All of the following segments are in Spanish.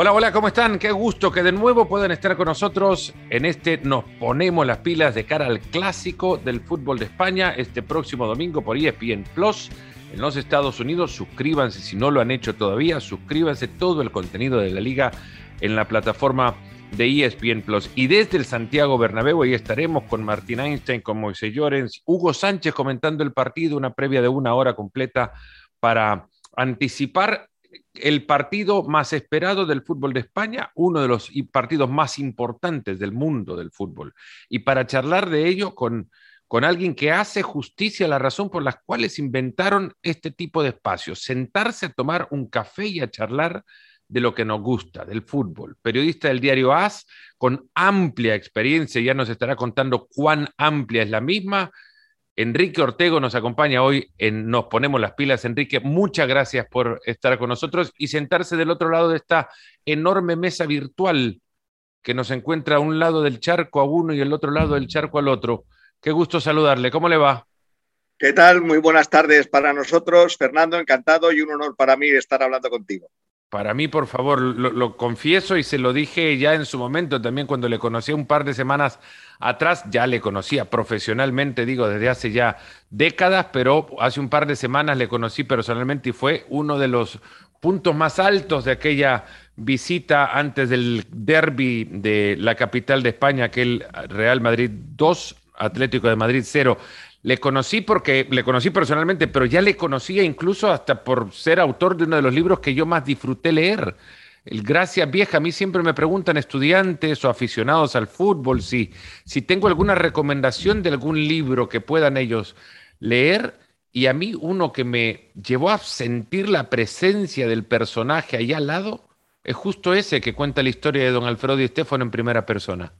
Hola, hola, ¿cómo están? Qué gusto que de nuevo puedan estar con nosotros en este Nos ponemos las pilas de cara al clásico del fútbol de España este próximo domingo por ESPN Plus en los Estados Unidos. Suscríbanse si no lo han hecho todavía, suscríbanse todo el contenido de la liga en la plataforma de ESPN Plus. Y desde el Santiago Bernabéu ahí estaremos con Martín Einstein, con Moisés Llorens, Hugo Sánchez comentando el partido, una previa de una hora completa para anticipar el partido más esperado del fútbol de España, uno de los partidos más importantes del mundo del fútbol. Y para charlar de ello con, con alguien que hace justicia a la razón por las cuales inventaron este tipo de espacios, sentarse a tomar un café y a charlar de lo que nos gusta, del fútbol. Periodista del diario AS, con amplia experiencia, ya nos estará contando cuán amplia es la misma, Enrique Ortego nos acompaña hoy en Nos Ponemos las Pilas. Enrique, muchas gracias por estar con nosotros y sentarse del otro lado de esta enorme mesa virtual que nos encuentra a un lado del charco a uno y el otro lado del charco al otro. Qué gusto saludarle. ¿Cómo le va? ¿Qué tal? Muy buenas tardes para nosotros. Fernando, encantado y un honor para mí estar hablando contigo. Para mí, por favor, lo, confieso y se lo dije ya en su momento también cuando le conocí un par de semanas atrás, ya le conocía profesionalmente, digo, desde hace ya décadas, pero hace un par de semanas le conocí personalmente y fue uno de los puntos más altos de aquella visita antes del derby de la capital de España, aquel Real Madrid 2, Atlético de Madrid 0. Le conocí porque le conocí personalmente, pero ya le conocía incluso hasta por ser autor de uno de los libros que yo más disfruté leer. El Gracias Vieja, a mí siempre me preguntan estudiantes o aficionados al fútbol si, si tengo alguna recomendación de algún libro que puedan ellos leer. Y a mí uno que me llevó a sentir la presencia del personaje allá al lado es justo ese que cuenta la historia de don Alfredo y Estefano en primera persona.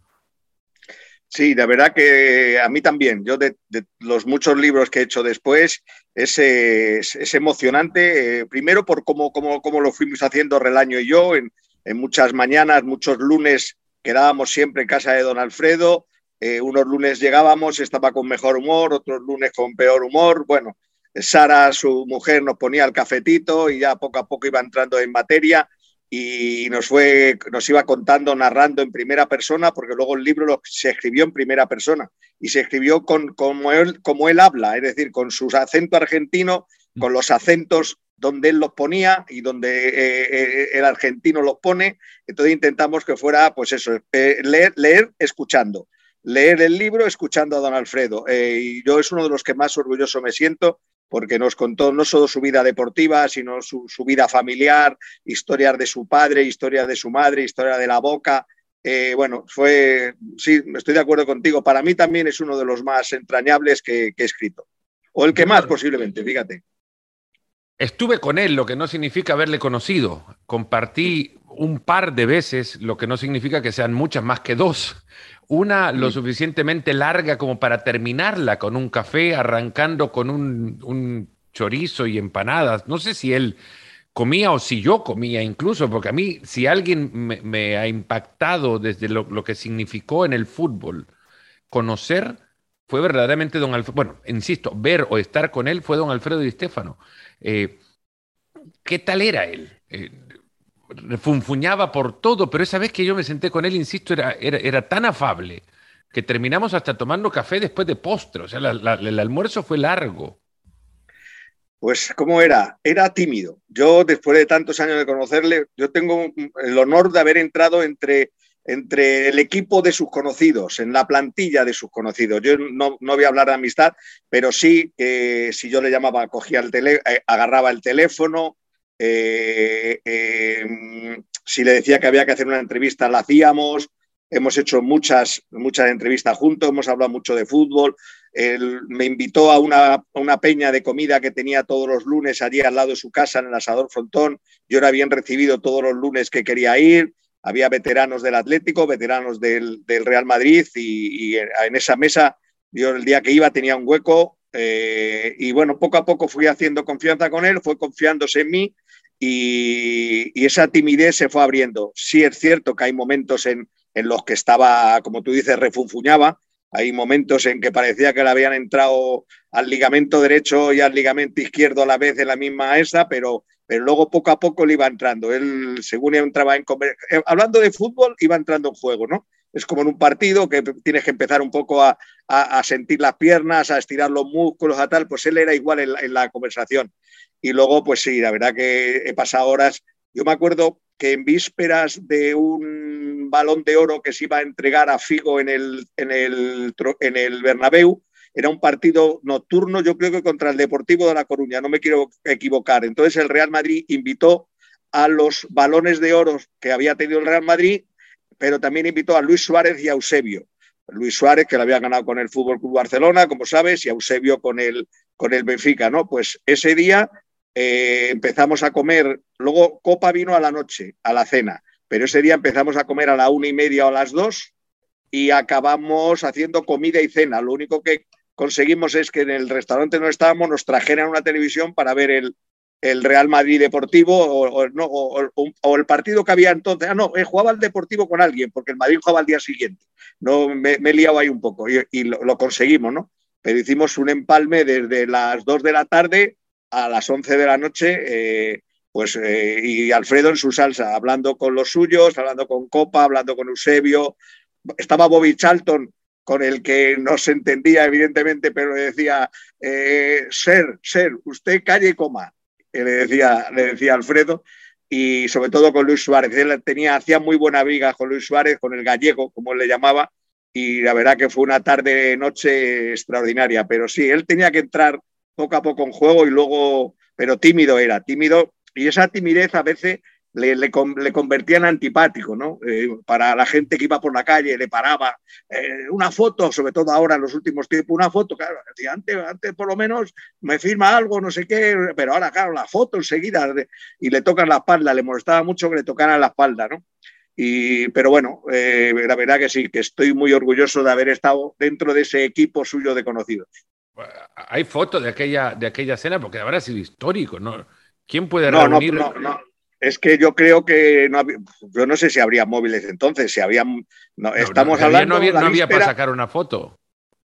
Sí, la verdad que a mí también. Yo de, los muchos libros que he hecho después, es, es, emocionante, eh, primero por cómo, cómo, cómo, lo fuimos haciendo Relaño y yo, en, muchas mañanas, muchos lunes quedábamos siempre en casa de don Alfredo, eh, unos lunes llegábamos, estaba con mejor humor, otros lunes con peor humor, bueno, Sara, su mujer, nos ponía el cafetito y ya poco a poco iba entrando en materia y nos, fue, nos iba contando, narrando en primera persona, porque luego el libro se escribió en primera persona y se escribió con, como, él, como él habla, es decir, con su acento argentino, mm. con los acentos donde él los ponía y donde eh, eh, el argentino los pone. Entonces intentamos que fuera, pues eso, eh, leer, leer escuchando. Leer el libro escuchando a don Alfredo. y yo es uno de los que más orgulloso me siento porque nos contó no solo su vida deportiva, sino su, vida familiar, historias de su padre, historias de su madre, historia de la boca. Eh, bueno, fue, sí, estoy de acuerdo contigo. Para mí también es uno de los más entrañables que, he escrito. O el que más posiblemente, fíjate. Estuve con él, lo que no significa haberle conocido. Compartí un par de veces, lo que no significa que sean muchas más que dos. Una lo suficientemente larga como para terminarla con un café, arrancando con un, chorizo y empanadas. No sé si él comía o si yo comía incluso, porque a mí, si alguien me, ha impactado desde lo, que significó en el fútbol, conocer fue verdaderamente don Alfredo, bueno, insisto, ver o estar con él fue don Alfredo Di Stefano. Eh, ¿Qué tal era él? Eh, refunfuñaba por todo, pero esa vez que yo me senté con él, insisto, era, era, tan afable que terminamos hasta tomando café después de postre. O sea, el almuerzo fue largo. Pues, ¿cómo era? Era tímido. Yo, después de tantos años de conocerle, yo tengo el honor de haber entrado entre, entre el equipo de sus conocidos, en la plantilla de sus conocidos. Yo no, no voy a hablar de amistad, pero sí que si yo le llamaba, cogía el teléfono, eh, agarraba el teléfono, eh, em, si le decía que había que hacer una entrevista, la hacíamos. Hemos hecho muchas, muchas entrevistas juntos, hemos hablado mucho de fútbol. Él me invitó a una, una, peña de comida que tenía todos los lunes allí al lado de su casa, en el Asador Frontón. Yo era bien recibido todos los lunes que quería ir. Había veteranos del Atlético, veteranos del, del Real Madrid y, y, en esa mesa, yo el día que iba tenía un hueco eh, y bueno, poco a poco fui haciendo confianza con él, fue confiándose en mí y, esa timidez se fue abriendo. Sí es cierto que hay momentos en, los que estaba, como tú dices, refunfuñaba, hay momentos en que parecía que le habían entrado al ligamento derecho y al ligamento izquierdo a la vez en la misma esa, pero, pero luego poco a poco le iba entrando. Él, según entraba en... Eh, hablando de fútbol, iba entrando en juego, ¿no? Es como en un partido que tienes que empezar un poco a, sentir las piernas, a estirar los músculos, a tal, pues él era igual en la, conversación. Y luego, pues sí, la verdad que he pasado horas. Yo me acuerdo que en vísperas de un balón de oro que se iba a entregar a Figo en el, en el, en el Bernabéu, era un partido nocturno, yo creo que contra el Deportivo de La Coruña, no me quiero equivocar. Entonces el Real Madrid invitó a los balones de oro que había tenido el Real Madrid pero también invitó a Luis Suárez y a Eusebio. Luis Suárez, que lo había ganado con el Fútbol Club Barcelona, como sabes, y Eusebio con el, con el Benfica, ¿no? Pues ese día eh, empezamos a comer, luego Copa vino a la noche, a la cena, pero ese día empezamos a comer a la una y media o a las dos y acabamos haciendo comida y cena. Lo único que conseguimos es que en el restaurante donde estábamos nos trajeran una televisión para ver el, el Real Madrid Deportivo o, no, o, el partido que había entonces. Ah, no, eh, jugaba el Deportivo con alguien, porque el Madrid jugaba al día siguiente. No, me, he liado ahí un poco y, lo, conseguimos, ¿no? Pero hicimos un empalme desde las 2 de la tarde a las 11 de la noche, eh, pues, eh, y Alfredo en su salsa, hablando con los suyos, hablando con Copa, hablando con Eusebio. Estaba Bobby Charlton, con el que no se entendía, evidentemente, pero decía, ser, ser, usted calle y coma le decía, le decía Alfredo, y sobre todo con Luis Suárez. Él tenía, hacía muy buena viga con Luis Suárez, con el gallego, como él le llamaba, y la verdad que fue una tarde-noche extraordinaria. Pero sí, él tenía que entrar poco a poco en juego y luego, pero tímido era, tímido, y esa timidez a veces le, le, convertían antipático, ¿no? Eh, para la gente que iba por la calle, le paraba eh, una foto, sobre todo ahora en los últimos tiempos, una foto, claro, antes, antes por lo menos me firma algo, no sé qué, pero ahora, claro, la foto enseguida y le tocan la espalda, le molestaba mucho que le tocaran la espalda, ¿no? Y, pero bueno, eh, la verdad que sí, que estoy muy orgulloso de haber estado dentro de ese equipo suyo de conocidos. Hay fotos de aquella, de aquella cena porque habrá sido histórico, ¿no? ¿Quién puede reunir? No, no, no, es que yo creo que no yo no sé si habría móviles entonces, si había no, estamos hablando no había, para sacar una foto.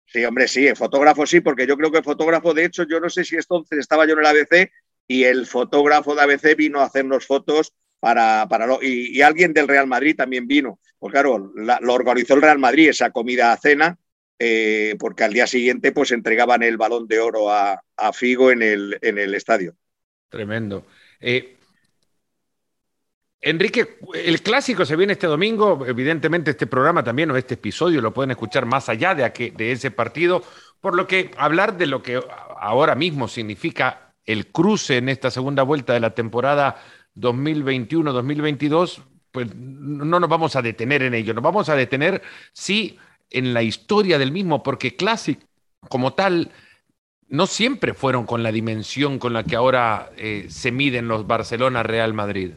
Sí, hombre, sí, el fotógrafo sí, porque yo creo que el fotógrafo, de hecho, yo no sé si entonces estaba yo en el ABC y el fotógrafo de ABC vino a hacernos fotos para, para y, alguien del Real Madrid también vino. Pues claro, lo organizó el Real Madrid, esa comida a cena, eh, porque al día siguiente pues entregaban el balón de oro a, Figo en el, en el estadio. Tremendo. Eh, Enrique, el clásico se viene este domingo. Evidentemente, este programa también o este episodio lo pueden escuchar más allá de, ese partido. Por lo que hablar de lo que ahora mismo significa el cruce en esta segunda vuelta de la temporada 2021-2022, pues no nos vamos a detener en ello. Nos vamos a detener, sí, en la historia del mismo, porque Classic, como tal, no siempre fueron con la dimensión con la que ahora eh, se miden los Barcelona-Real Madrid.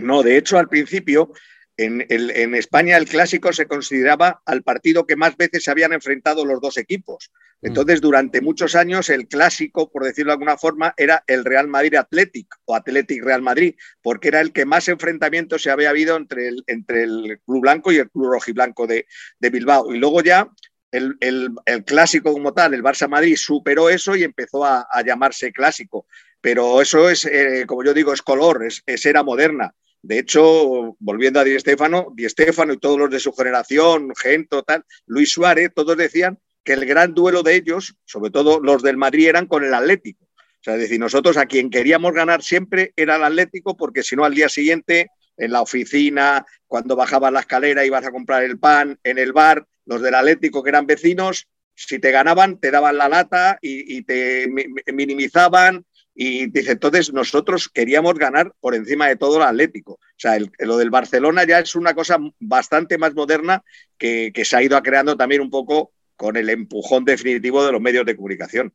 No, de hecho, al principio, en, en, España el clásico se consideraba al partido que más veces se habían enfrentado los dos equipos. Mm. Entonces, durante muchos años, el clásico, por decirlo de alguna forma, era el Real Madrid Athletic o Athletic Real Madrid, porque era el que más enfrentamientos se había habido entre el, entre el Club Blanco y el Club Rojiblanco de, de Bilbao. Y luego ya el, clásico como tal, el Barça Madrid, superó eso y empezó a, llamarse clásico. Pero eso es, eh, como yo digo, es color, es, es era moderna. De hecho, volviendo a Di Stéfano, Di Stéfano y todos los de su generación, Gento, tal, Luis Suárez, todos decían que el gran duelo de ellos, sobre todo los del Madrid, eran con el Atlético. O sea, es decir, nosotros a quien queríamos ganar siempre era el Atlético, porque si no, al día siguiente, en la oficina, cuando bajabas la escalera, ibas a comprar el pan, en el bar, los del Atlético, que eran vecinos, si te ganaban, te daban la lata y te minimizaban y dice, entonces nosotros queríamos ganar por encima de todo el Atlético. O sea, lo del Barcelona ya es una cosa bastante más moderna que, se ha ido creando también un poco con el empujón definitivo de los medios de comunicación.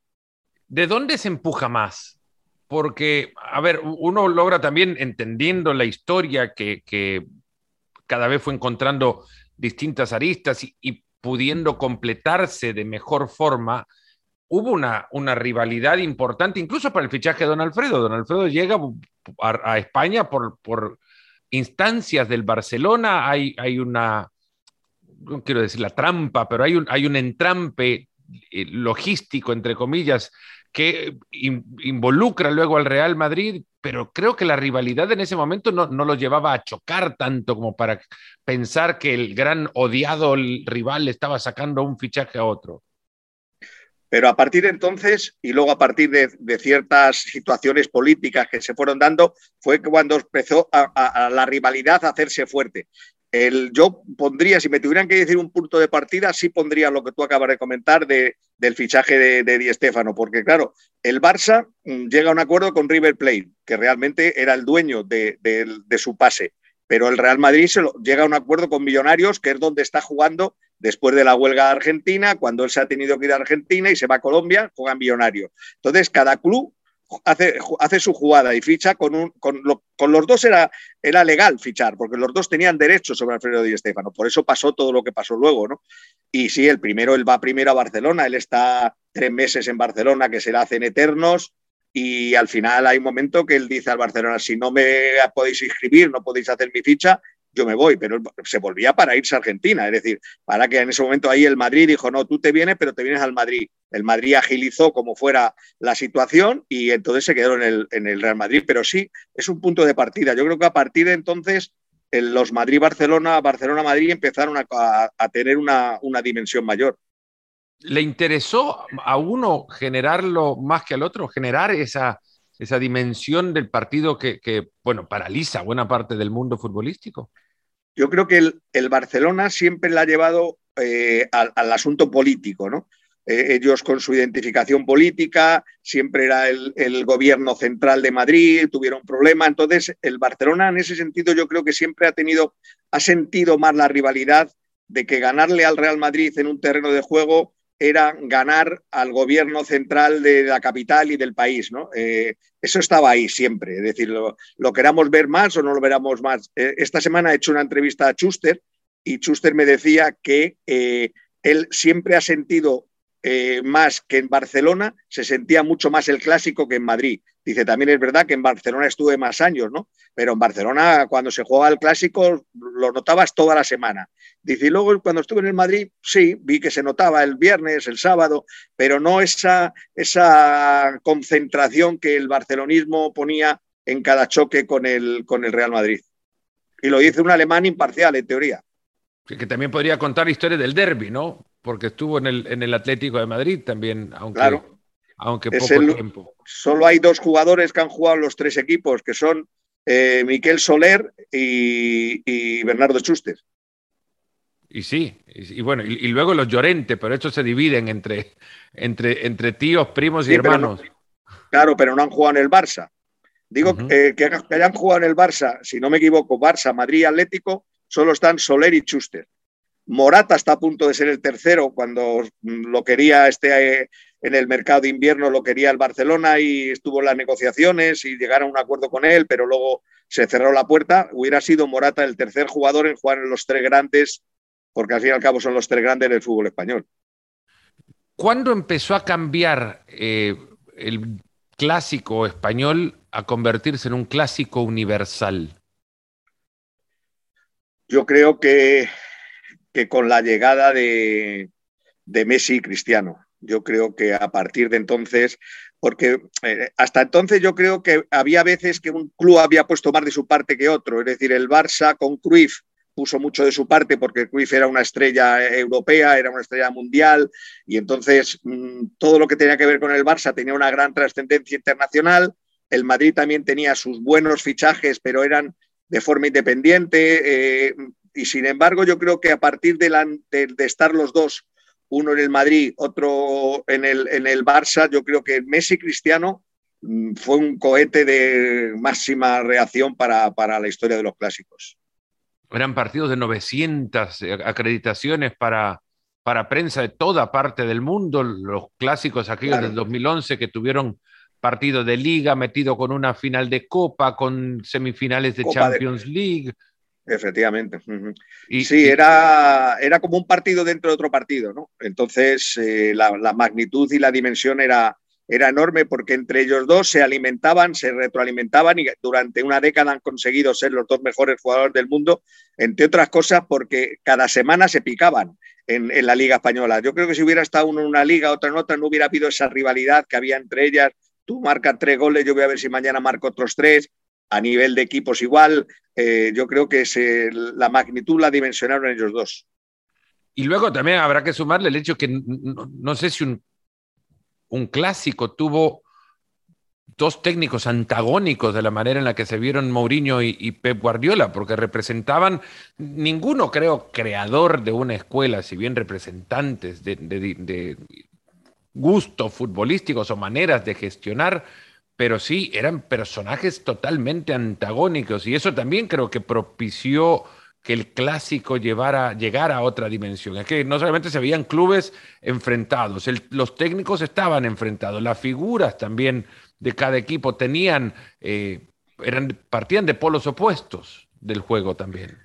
¿De dónde se empuja más? Porque, a ver, uno logra también entendiendo la historia que, cada vez fue encontrando distintas aristas y pudiendo completarse de mejor forma, hubo una, una, rivalidad importante, incluso para el fichaje de Don Alfredo. Don Alfredo llega a, España por, por, instancias del Barcelona, hay, hay una, no quiero decir la trampa, pero hay un, hay un entrampe eh, logístico, entre comillas, que involucra luego al Real Madrid, pero creo que la rivalidad en ese momento no, no, lo llevaba a chocar tanto como para pensar que el gran odiado rival estaba sacando un fichaje a otro. Pero a partir de entonces, y luego a partir de, ciertas situaciones políticas que se fueron dando, fue cuando empezó a, la rivalidad a hacerse fuerte. Yo pondría, si me tuvieran que decir un punto de partida, sí pondría lo que tú acabas de comentar de, del fichaje de, Di Stéfano, porque claro, el Barça mm, llega a un acuerdo con River Plate, que realmente era el dueño de, su pase pero el Real Madrid llega a un acuerdo con Millonarios, que es donde está jugando después de la huelga de Argentina, cuando él se ha tenido que ir a Argentina y se va a Colombia, juega en Millonarios. Entonces, cada club hace, su jugada y ficha con, los dos era, legal fichar, porque los dos tenían derecho sobre Alfredo Di Stéfano. Por eso pasó todo lo que pasó luego, ¿no? Y sí, el primero, él va primero a Barcelona, él está tres meses en Barcelona, que se la hacen eternos, y al final hay un momento que él dice al Barcelona, si no me podéis inscribir, no podéis hacer mi ficha, yo me voy, pero se volvía para irse a Argentina, es decir, para que en ese momento ahí el Madrid dijo, no, tú te vienes, pero te vienes al Madrid. El Madrid agilizó como fuera la situación y entonces se quedó en el, en el Real Madrid, pero sí, es un punto de partida. Yo creo que a partir de entonces los Madrid-Barcelona, Barcelona-Madrid empezaron a, a tener una, una dimensión mayor. ¿Le interesó a uno generarlo más que al otro, generar esa, esa dimensión del partido que, bueno, paraliza buena parte del mundo futbolístico? Yo creo que el, Barcelona siempre le ha llevado eh, al, asunto político, ¿no? Eh, ellos con su identificación política, siempre era el, el, gobierno central de Madrid, tuvieron problema. Entonces, el Barcelona en ese sentido yo creo que siempre ha tenido, ha sentido más la rivalidad de que ganarle al Real Madrid en un terreno de juego era ganar al gobierno central de la capital y del país. ¿no? Eh, eso estaba ahí siempre. Es decir, lo, queramos ver más o no lo veramos más. Eh, esta semana he hecho una entrevista a Schuster y Schuster me decía que eh, él siempre ha sentido más que en Barcelona, se sentía mucho más el clásico que en Madrid. Dice, también es verdad que en Barcelona estuve más años, ¿no? Pero en Barcelona, cuando se jugaba el clásico, lo notabas toda la semana. Dice, y luego cuando estuve en el Madrid, sí, vi que se notaba el viernes, el sábado, pero no esa, esa concentración que el barcelonismo ponía en cada choque con el, con el Real Madrid. Y lo dice un alemán imparcial, en teoría. Que también podría contar la historia del derby, ¿no? Porque estuvo en el, en el Atlético de Madrid también, aunque claro aunque poco tiempo. Solo hay dos jugadores que han jugado los tres equipos, que son eh, Miquel Soler y, Bernardo Chuster. Y sí, y, bueno, y, luego los Llorente, pero estos se dividen entre, entre, entre tíos, primos y hermanos. claro, pero no han jugado en el Barça. Digo eh, que, que, hayan jugado en el Barça, si no me equivoco, Barça, Madrid, Atlético, solo están Soler y Chuster. Morata está a punto de ser el tercero cuando lo quería este eh, en el mercado de invierno lo quería el Barcelona y estuvo en las negociaciones y llegaron a un acuerdo con él, pero luego se cerró la puerta. Hubiera sido Morata el tercer jugador en jugar en los tres grandes, porque al fin y al cabo son los tres grandes del fútbol español. ¿Cuándo empezó a cambiar eh, el clásico español a convertirse en un clásico universal? Yo creo que que con la llegada de, Messi y Cristiano. Yo creo que a partir de entonces, porque eh, hasta entonces yo creo que había veces que un club había puesto más de su parte que otro, es decir, el Barça con Cruyff puso mucho de su parte porque Cruyff era una estrella europea, era una estrella mundial y entonces mm, todo lo que tenía que ver con el Barça tenía una gran trascendencia internacional. El Madrid también tenía sus buenos fichajes, pero eran de forma independiente. Eh, y sin embargo, yo creo que a partir de, de, estar los dos, uno en el Madrid, otro en el, en el Barça, yo creo que Messi Cristiano mm, fue un cohete de máxima reacción para, para la historia de los clásicos. Eran partidos de 900 acreditaciones para, para prensa de toda parte del mundo, los clásicos aquellos del 2011 que tuvieron partido de liga metido con una final de copa, con semifinales de Champions League. Efectivamente. y, sí, Era, era como un partido dentro de otro partido, ¿no? Entonces, eh, la, magnitud y la dimensión era, era enorme porque entre ellos dos se alimentaban, se retroalimentaban y durante una década han conseguido ser los dos mejores jugadores del mundo, entre otras cosas porque cada semana se picaban en, la Liga Española. Yo creo que si hubiera estado uno en una liga, otra en otra, no hubiera habido esa rivalidad que había entre ellas. Tú marcas tres goles, yo voy a ver si mañana marco otros tres. A nivel de equipos igual, eh, yo creo que la magnitud la dimensionaron ellos dos. Y luego también habrá que sumarle el hecho que no, sé si un, clásico tuvo dos técnicos antagónicos de la manera en la que se vieron Mourinho y, Pep Guardiola, porque representaban, ninguno creo creador de una escuela, si bien representantes de, de gustos futbolísticos o maneras de gestionar, pero sí eran personajes totalmente antagónicos y eso también creo que propició que el clásico llegara a otra dimensión. Es que no solamente se veían clubes enfrentados, los técnicos estaban enfrentados, las figuras también de cada equipo tenían, eh, eran, partían de polos opuestos del juego también.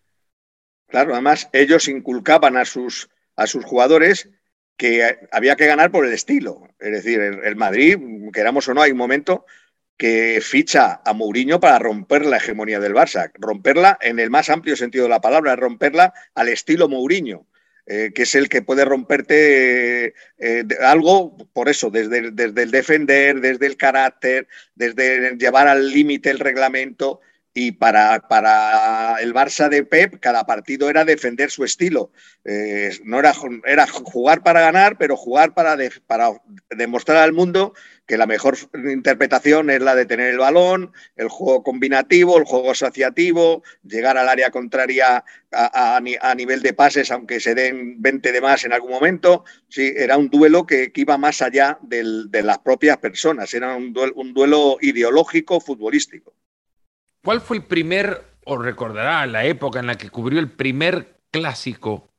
Claro, además ellos inculcaban a sus, a sus jugadores que había que ganar por el estilo. Es decir, el Madrid, queramos o no, hay un momento que ficha a Mourinho para romper la hegemonía del Barça, romperla en el más amplio sentido de la palabra, romperla al estilo Mourinho. Eh, que es el que puede romperte eh, algo, por eso, desde, desde, el defender, desde el carácter, desde llevar al límite el reglamento. Y para, para, el Barça de Pep, cada partido era defender su estilo. Eh, no era, era, jugar para ganar, pero jugar para, para demostrar al mundo que la mejor interpretación es la de tener el balón, el juego combinativo, el juego asociativo, llegar al área contraria a, nivel de pases, aunque se den 20 de más en algún momento. Sí, era un duelo que, iba más allá de las propias personas, era un duelo, ideológico futbolístico. ¿Cuál fue el primer, o recordará la época en la que cubrió el primer clásico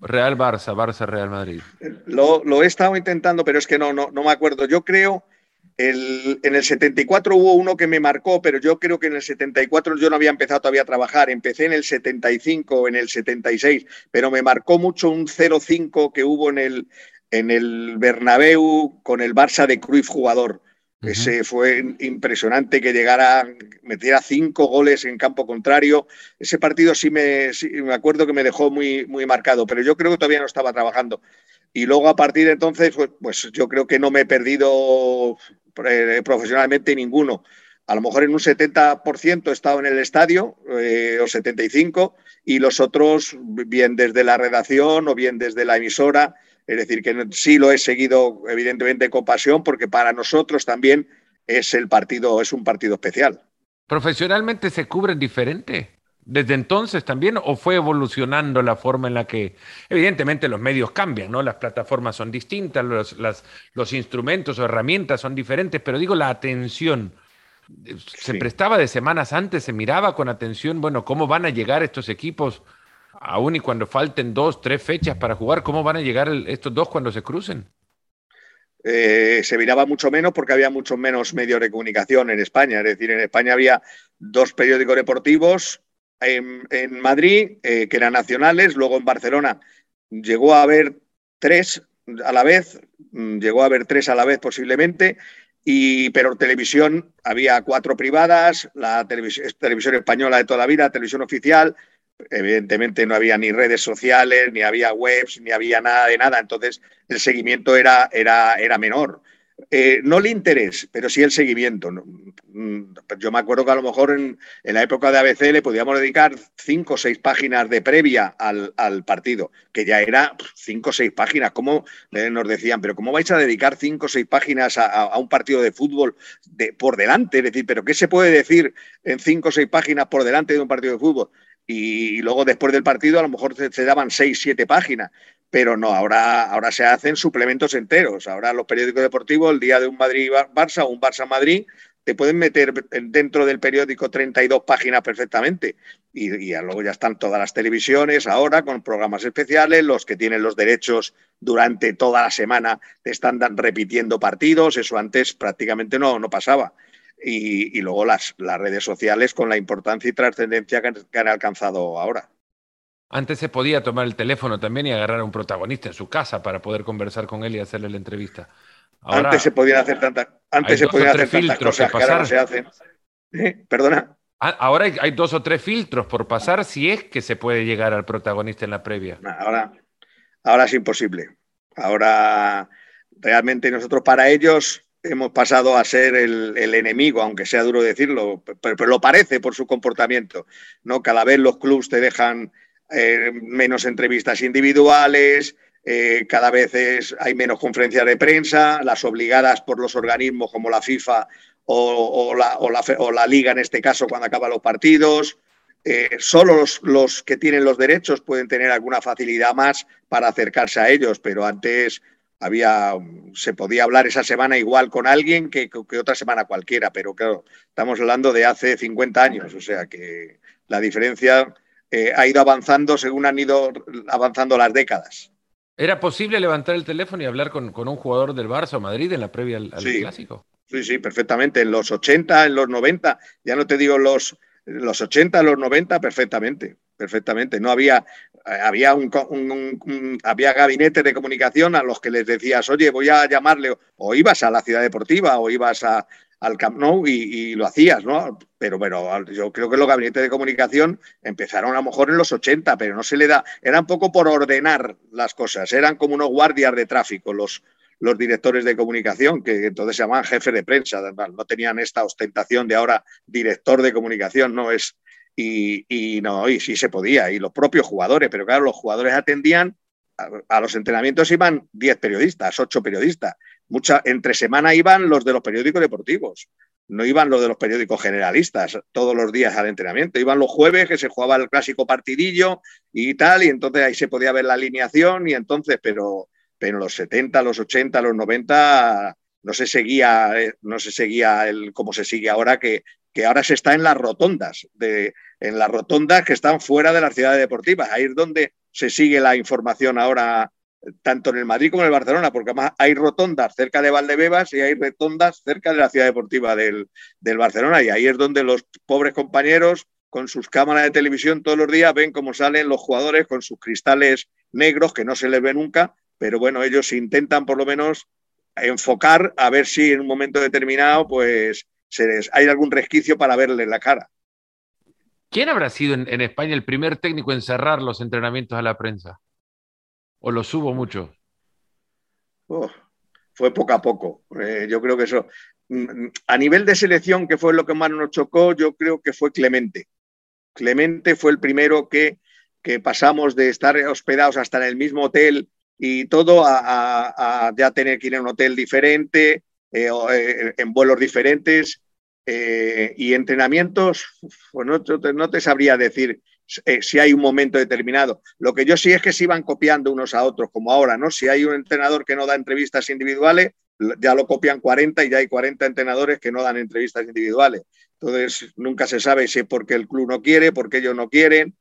Real Barça, Barça Real Madrid. Lo, he estado intentando, pero es que no, no, no me acuerdo. Yo creo, el, en el 74 hubo uno que me marcó, pero yo creo que en el 74 yo no había empezado todavía a trabajar. Empecé en el 75, en el 76, pero me marcó mucho un 0-5 que hubo en el, en el Bernabéu con el Barça de Cruyff jugador ese fue impresionante que llegara, metiera cinco goles en campo contrario. Ese partido sí me, me acuerdo que me dejó muy, muy marcado, pero yo creo que todavía no estaba trabajando. Y luego a partir de entonces, pues, pues yo creo que no me he perdido eh, profesionalmente ninguno. A lo mejor en un 70% he estado en el estadio, eh, o 75%, y los otros bien desde la redacción o bien desde la emisora es decir, que sí lo he seguido evidentemente con pasión porque para nosotros también es el partido, es un partido especial. ¿Profesionalmente se cubren diferente? ¿Desde entonces también o fue evolucionando la forma en la que, evidentemente los medios cambian, ¿no? Las plataformas son distintas, los, los instrumentos o herramientas son diferentes, pero digo, la atención, ¿se prestaba de semanas antes? ¿Se miraba con atención, bueno, cómo van a llegar estos equipos aún y cuando falten dos, tres fechas para jugar, ¿cómo van a llegar estos dos cuando se crucen? Eh, se miraba mucho menos porque había muchos menos medios de comunicación en España. Es decir, en España había dos periódicos deportivos en, Madrid, eh, que eran nacionales, luego en Barcelona llegó a haber tres a la vez, mm, llegó a haber tres a la vez posiblemente, y, pero televisión había cuatro privadas, la televisión, televisión española de toda la vida, televisión oficial, evidentemente no había ni redes sociales, ni había webs, ni había nada de nada, entonces el seguimiento era, era, era menor. Eh, no el interés, pero sí el seguimiento. Mm, yo me acuerdo que a lo mejor en, la época de ABC le podíamos dedicar cinco o seis páginas de previa al, partido, que ya era cinco o seis páginas. ¿Cómo eh, nos decían? Pero ¿cómo vais a dedicar cinco o seis páginas a, un partido de fútbol de, por delante? Es decir, ¿pero qué se puede decir en cinco o seis páginas por delante de un partido de fútbol? Y luego después del partido a lo mejor se, daban seis, siete páginas, pero no, ahora, ahora se hacen suplementos enteros. Ahora los periódicos deportivos, el día de un Madrid-Barça o un Barça-Madrid, te pueden meter dentro del periódico 32 páginas perfectamente. Y, y, luego ya están todas las televisiones ahora con programas especiales, los que tienen los derechos durante toda la semana te están repitiendo partidos, eso antes prácticamente no, no pasaba y, luego las, las, redes sociales con la importancia y trascendencia que, han alcanzado ahora. Antes se podía tomar el teléfono también y agarrar a un protagonista en su casa para poder conversar con él y hacerle la entrevista. antes se podían hacer tantas, antes se podían hacer tantas cosas que, ahora no se hacen. ¿Eh? Perdona. Ah, ahora hay, dos o tres filtros por pasar si es que se puede llegar al protagonista en la previa. Ahora, ahora es imposible. Ahora realmente nosotros para ellos hemos pasado a ser el, enemigo, aunque sea duro decirlo, pero, lo parece por su comportamiento. ¿no? Cada vez los clubes te dejan eh, menos entrevistas individuales, eh, cada vez hay menos conferencias de prensa, las obligadas por los organismos como la FIFA o, la, Liga en este caso cuando acaban los partidos. Eh, solo los, que tienen los derechos pueden tener alguna facilidad más para acercarse a ellos, pero antes había, se podía hablar esa semana igual con alguien que, que, otra semana cualquiera, pero claro, estamos hablando de hace 50 años, o sea que la diferencia eh, ha ido avanzando según han ido avanzando las décadas. ¿Era posible levantar el teléfono y hablar con, un jugador del Barça o Madrid en la previa al, clásico? Sí, sí, perfectamente. En los 80, en los 90, ya no te digo los, los 80, los 90, perfectamente, perfectamente. No había, había un, había gabinetes de comunicación a los que les decías, oye, voy a llamarle, o ibas a la ciudad deportiva, o ibas a, al Camp Nou y, lo hacías, ¿no? Pero bueno, yo creo que los gabinetes de comunicación empezaron a lo mejor en los 80, pero no se le da, era un poco por ordenar las cosas, eran como unos guardias de tráfico los, los directores de comunicación, que entonces se llamaban jefes de prensa, no tenían esta ostentación de ahora director de comunicación, no es, y, no, y sí se podía, y los propios jugadores, pero claro, los jugadores atendían a, los entrenamientos iban 10 periodistas, 8 periodistas. Mucha, entre semana iban los de los periódicos deportivos, no iban los de los periódicos generalistas todos los días al entrenamiento. Iban los jueves que se jugaba el clásico partidillo y tal, y entonces ahí se podía ver la alineación y entonces, pero, pero en los 70, los 80, los 90 no se seguía, eh, no se seguía el, como se sigue ahora, que, que ahora se está en las rotondas, de, en las rotondas que están fuera de las ciudades deportivas. Ahí es donde se sigue la información ahora tanto en el Madrid como en el Barcelona, porque además hay rotondas cerca de Valdebebas y hay rotondas cerca de la ciudad deportiva del, Barcelona. Y ahí es donde los pobres compañeros con sus cámaras de televisión todos los días ven cómo salen los jugadores con sus cristales negros que no se les ve nunca, pero bueno, ellos intentan por lo menos enfocar a ver si en un momento determinado pues se les, hay algún resquicio para verle la cara. ¿Quién habrá sido en, España el primer técnico en cerrar los entrenamientos a la prensa? ¿O los hubo mucho? fue poco a poco. Eh, yo creo que eso. Mm, a nivel de selección, que fue lo que más nos chocó, yo creo que fue Clemente. Clemente fue el primero que, que pasamos de estar hospedados hasta en el mismo hotel y todo a, ya tener que ir a un hotel diferente, en vuelos diferentes eh, y entrenamientos, pues no, te sabría decir eh, si hay un momento determinado. Lo que yo sí es que se iban copiando unos a otros, como ahora, ¿no? Si hay un entrenador que no da entrevistas individuales, ya lo copian 40 y ya hay 40 entrenadores que no dan entrevistas individuales. Entonces, nunca se sabe si es porque el club no quiere, porque ellos no quieren.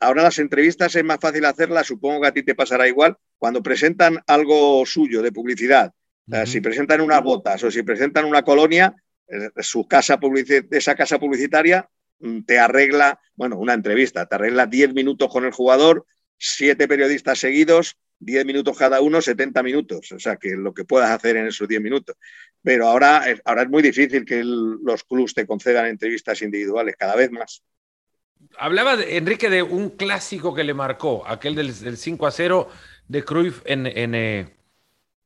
Ahora las entrevistas es más fácil hacerlas, supongo que a ti te pasará igual, cuando presentan algo suyo de publicidad. Si presentan unas botas o si presentan una colonia, eh, su casa esa casa publicitaria mm, te arregla, bueno, una entrevista, te arregla 10 minutos con el jugador, siete periodistas seguidos, 10 minutos cada uno, 70 minutos. O sea, que lo que puedas hacer en esos 10 minutos. Pero ahora, ahora es muy difícil que los clubs te concedan entrevistas individuales, cada vez más. Hablaba Enrique de un clásico que le marcó, aquel del, 5 a 0 de Cruyff en, eh,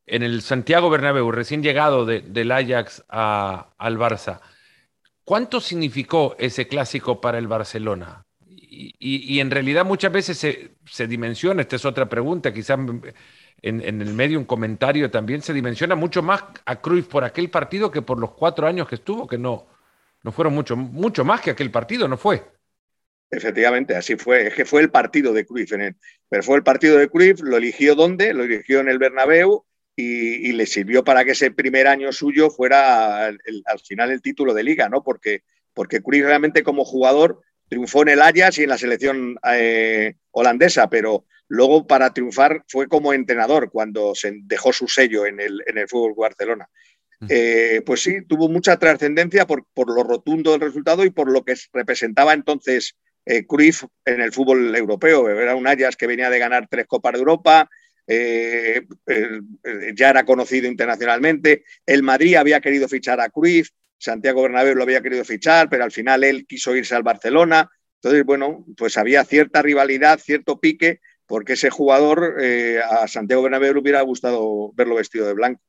en el Santiago Bernabéu, recién llegado del Ajax al Barça, ¿cuánto significó ese clásico para el Barcelona? Y, en realidad muchas veces se, dimensiona, esta es otra pregunta, quizás en, el medio un comentario también, se dimensiona mucho más a Cruyff por aquel partido que por los cuatro años que estuvo, que no, no fueron mucho, mucho más que aquel partido, ¿no fue? Efectivamente, así fue. Es que fue el partido de Cruyff, pero fue el partido de Cruyff, lo eligió dónde, lo eligió en el Bernabéu, y, le sirvió para que ese primer año suyo fuera al final el título de liga, ¿no? Porque, porque Cruyff realmente como jugador triunfó en el Ajax y en la selección eh, holandesa, pero luego para triunfar fue como entrenador cuando se dejó su sello en el, en el fútbol Barcelona. Eh, pues sí, tuvo mucha trascendencia por, por, lo rotundo del resultado y por lo que representaba entonces eh, Cruyff en el fútbol europeo. Era un Ajax que venía de ganar tres Copas de Europa, eh, ya era conocido internacionalmente. El Madrid había querido fichar a Cruyff, Santiago Bernabéu lo había querido fichar, pero al final él quiso irse al Barcelona. Entonces, bueno, pues había cierta rivalidad, cierto pique, porque ese jugador eh, a Santiago Bernabéu le hubiera gustado verlo vestido de blanco.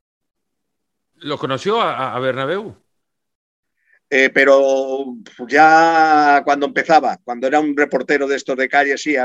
¿Lo conoció a, a Bernabéu? Eh, pero ya cuando empezaba, cuando era un reportero de estos de calle, sí,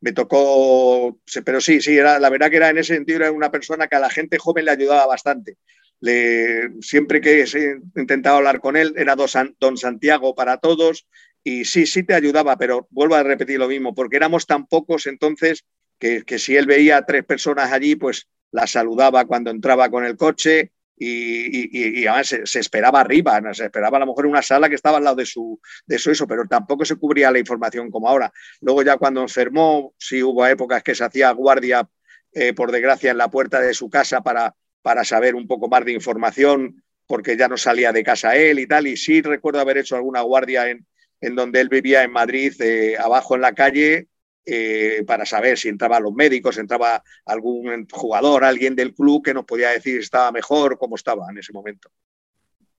me tocó, pero sí, sí, era, la verdad que era en ese sentido era una persona que a la gente joven le ayudaba bastante. Le, siempre que se intentaba hablar con él, era don Santiago para todos y sí, sí te ayudaba, pero vuelvo a repetir lo mismo, porque éramos tan pocos entonces que, que si él veía a tres personas allí, pues las saludaba cuando entraba con el coche, y, además se, esperaba arriba, se esperaba a lo mejor una sala que estaba al lado de su, de eso, pero tampoco se cubría la información como ahora. Luego ya cuando enfermó, sí hubo épocas que se hacía guardia, eh, por desgracia, en la puerta de su casa para, para saber un poco más de información, porque ya no salía de casa él y tal, y sí recuerdo haber hecho alguna guardia en, en donde él vivía en Madrid, eh, abajo en la calle, eh, para saber si entraban los médicos, entraba algún jugador, alguien del club que nos podía decir si estaba mejor, cómo estaba en ese momento.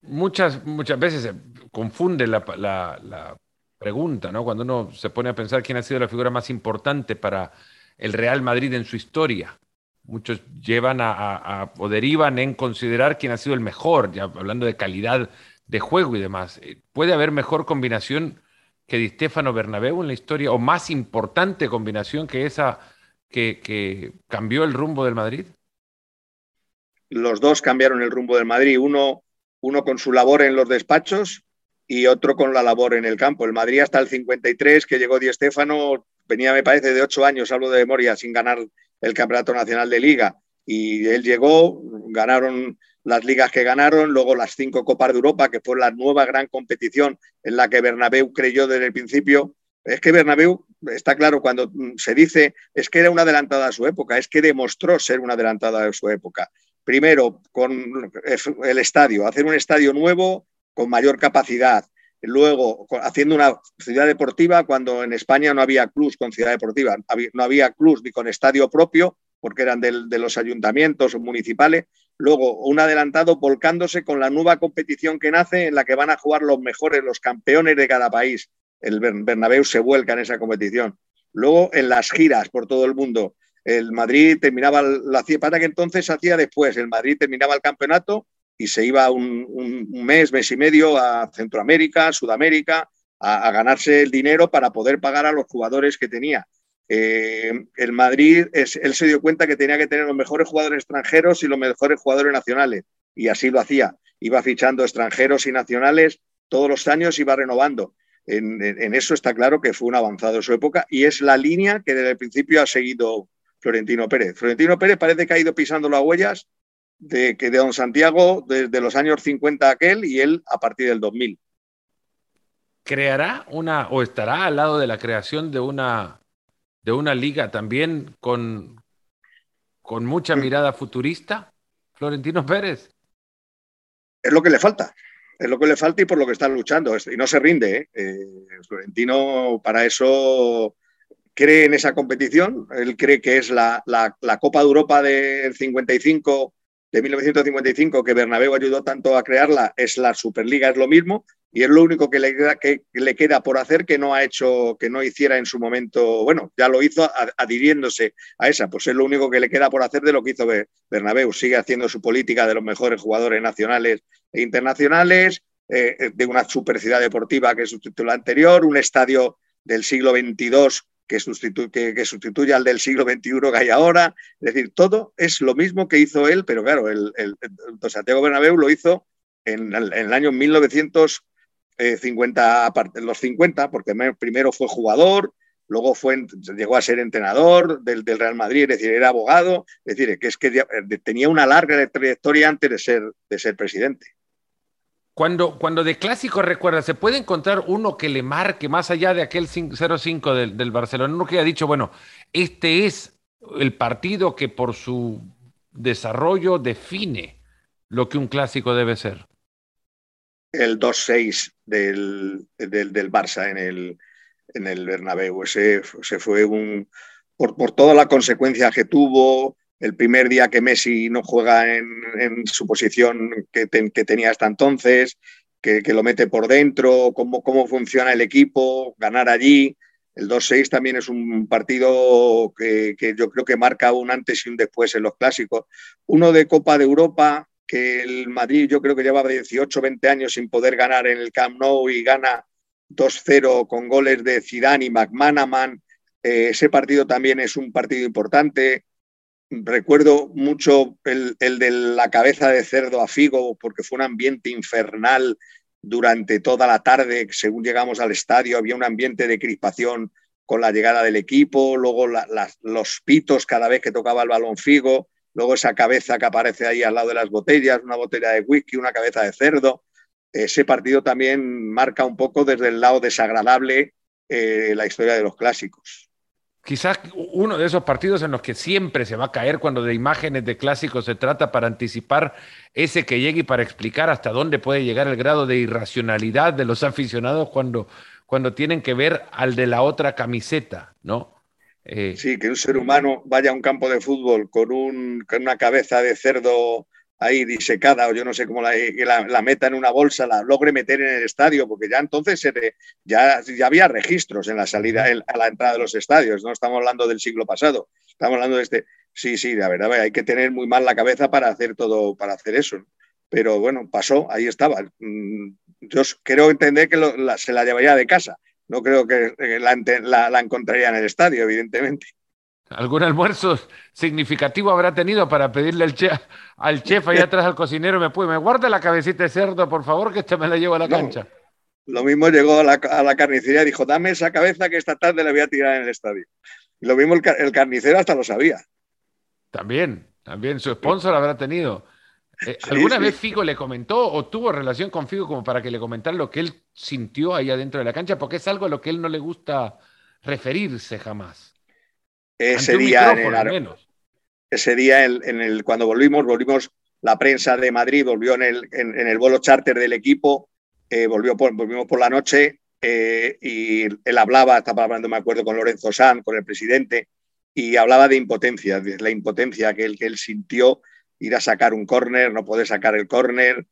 Muchas, muchas veces se confunde la, pregunta, ¿no? Cuando uno se pone a pensar quién ha sido la figura más importante para el Real Madrid en su historia. Muchos llevan a, o derivan en considerar quién ha sido el mejor, ya hablando de calidad de juego y demás. ¿Puede haber mejor combinación que Di Stefano Bernabéu en la historia, o más importante combinación que esa que, cambió el rumbo del Madrid? Los dos cambiaron el rumbo del Madrid, uno, uno con su labor en los despachos y otro con la labor en el campo. El Madrid hasta el 53, que llegó Di Stefano, venía, me parece, de ocho años, hablo de memoria, sin ganar el Campeonato Nacional de Liga. Y él llegó, ganaron las ligas que ganaron, luego las cinco Copas de Europa, que fue la nueva gran competición en la que Bernabéu creyó desde el principio. Es que Bernabéu, está claro, cuando se dice, es que era una adelantada a su época, es que demostró ser una adelantada de su época. Primero, con el estadio, hacer un estadio nuevo con mayor capacidad. Luego, haciendo una ciudad deportiva cuando en España no había clubs con ciudad deportiva, no había clubs ni con estadio propio, porque eran de los ayuntamientos municipales, Luego, un adelantado volcándose con la nueva competición que nace en la que van a jugar los mejores, los campeones de cada país. El Bernabéu se vuelca en esa competición. Luego, en las giras por todo el mundo. El Madrid terminaba, la para que entonces hacía después. El Madrid terminaba el campeonato y se iba un, mes, mes y medio a Centroamérica, Sudamérica, a ganarse el dinero para poder pagar a los jugadores que tenía. Eh, el Madrid, es, él se dio cuenta que tenía que tener los mejores jugadores extranjeros y los mejores jugadores nacionales, y así lo hacía. Iba fichando extranjeros y nacionales todos los años, iba renovando. En, eso está claro que fue un avanzado en su época y es la línea que desde el principio ha seguido Florentino Pérez. Florentino Pérez parece que ha ido pisando las huellas de, que de Don Santiago desde los años 50 aquel y él a partir del 2000. ¿Creará una o estará al lado de la creación de una de una liga también con, con mucha mirada futurista, Florentino Pérez. Es lo que le falta, es lo que le falta y por lo que está luchando. Y no se rinde. ¿eh? Eh, Florentino para eso cree en esa competición. Él cree que es la, la, la Copa de Europa del 55 de 1955 que Bernabéu ayudó tanto a crearla es la Superliga, es lo mismo, y es lo único que le, que le queda por hacer que no ha hecho, que no hiciera en su momento, bueno, ya lo hizo adhiriéndose a esa, pues es lo único que le queda por hacer de lo que hizo Bernabéu, sigue haciendo su política de los mejores jugadores nacionales e internacionales, eh, de una super ciudad deportiva que sustituyó la anterior, un estadio del siglo XXII que, sustituye al del siglo XXI que hay ahora. Es decir, todo es lo mismo que hizo él, pero claro, el, Santiago Bernabéu lo hizo en, el año 1950, los 50, porque primero fue jugador, luego fue, llegó a ser entrenador del, Real Madrid, es decir, era abogado, es decir, que es que tenía una larga trayectoria antes de ser, de ser presidente. Cuando, cuando de clásico recuerda, ¿se puede encontrar uno que le marque más allá de aquel 0-5 del, del, Barcelona? Uno que haya dicho, bueno, este es el partido que por su desarrollo define lo que un clásico debe ser. El 2-6 del, del, del, Barça en el, en el Bernabéu. Ese, fue un. Por, por toda la consecuencia que tuvo, el primer día que Messi no juega en, su posición que, tenía hasta entonces, que, lo mete por dentro, cómo, cómo funciona el equipo, ganar allí. El 2-6 también es un partido que, yo creo que marca un antes y un después en los clásicos. Uno de Copa de Europa, que el Madrid yo creo que llevaba 18, 20 años sin poder ganar en el Camp Nou y gana 2-0 con goles de Zidane y McManaman. Eh, ese partido también es un partido importante. Recuerdo mucho el, de la cabeza de cerdo a Figo, porque fue un ambiente infernal durante toda la tarde. Según llegamos al estadio, había un ambiente de crispación con la llegada del equipo, luego los pitos cada vez que tocaba el balón Figo, luego esa cabeza que aparece ahí al lado de las botellas, una botella de whisky, una cabeza de cerdo ese partido también marca un poco desde el lado desagradable eh, la historia de los clásicos. Quizás uno de esos partidos en los que siempre se va a caer cuando de imágenes de clásicos se trata para anticipar ese que llegue y para explicar hasta dónde puede llegar el grado de irracionalidad de los aficionados cuando, cuando tienen que ver al de la otra camiseta, ¿no? Eh, sí, que un ser humano vaya a un campo de fútbol con, un, con una cabeza de cerdo ahí disecada o yo no sé cómo la, la, meta en una bolsa, la logre meter en el estadio, porque ya entonces ya, ya había registros en la salida, a la entrada de los estadios, no estamos hablando del siglo pasado, estamos hablando de este, sí, sí, la verdad, hay que tener muy mal la cabeza para hacer todo, para hacer eso, pero bueno, pasó, ahí estaba. Mm, yo creo entender que se la llevaría de casa, no creo que la, la encontraría en el estadio, evidentemente. ¿Algún almuerzo significativo habrá tenido para pedirle al chef, al chef ahí atrás al cocinero, me, puede, me guarda la cabecita de cerdo, por favor, que esta me la llevo a la cancha? Lo mismo llegó a la, carnicería y dijo, dame esa cabeza que esta tarde la voy a tirar en el estadio. Y lo mismo el, carnicero hasta lo sabía. También, también su sponsor habrá tenido. Eh, ¿Alguna vez Figo le comentó o tuvo relación con Figo como para que le comentara lo que él sintió ahí adentro de la cancha? Porque es algo a lo que él no le gusta referirse jamás. Ese día, en el, ese día en, el, cuando volvimos, volvimos, la prensa de Madrid volvió en el, en, el vuelo charter del equipo, eh, volvió por, volvimos por la noche eh, y él hablaba, estaba hablando, me acuerdo, con Lorenzo San, con el presidente, y hablaba de impotencia, de la impotencia que él, que él sintió ir a sacar un córner, no poder sacar el córner,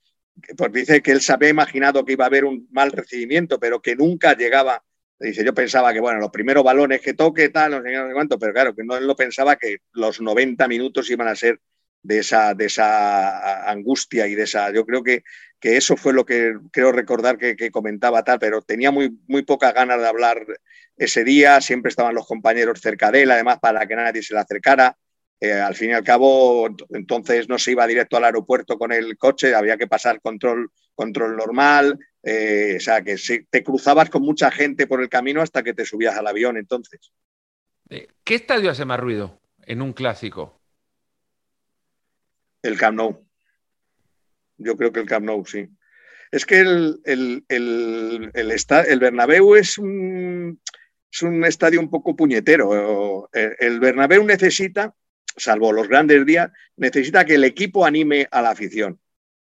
porque dice que él se había imaginado que iba a haber un mal recibimiento, pero que nunca llegaba Dice, yo pensaba que, bueno, los primeros balones que toque, tal, no sé, cuánto, pero claro, que no él no pensaba que los 90 minutos iban a ser de esa, de esa angustia y de esa. Yo creo que, que eso fue lo que creo recordar que, comentaba tal, pero tenía muy, muy pocas ganas de hablar ese día. Siempre estaban los compañeros cerca de él, además, para que nadie se le acercara. Eh, al fin y al cabo, entonces no se iba directo al aeropuerto con el coche, había que pasar control, control normal, eh, o sea, que te cruzabas con mucha gente por el camino hasta que te subías al avión entonces. Eh, ¿Qué estadio hace más ruido en un clásico? El Camp Nou. Yo creo que el Camp Nou, sí. Es que el, el, el, el Bernabéu es un, es un estadio un poco puñetero. El Bernabéu necesita salvo los grandes días, necesita que el equipo anime a la afición.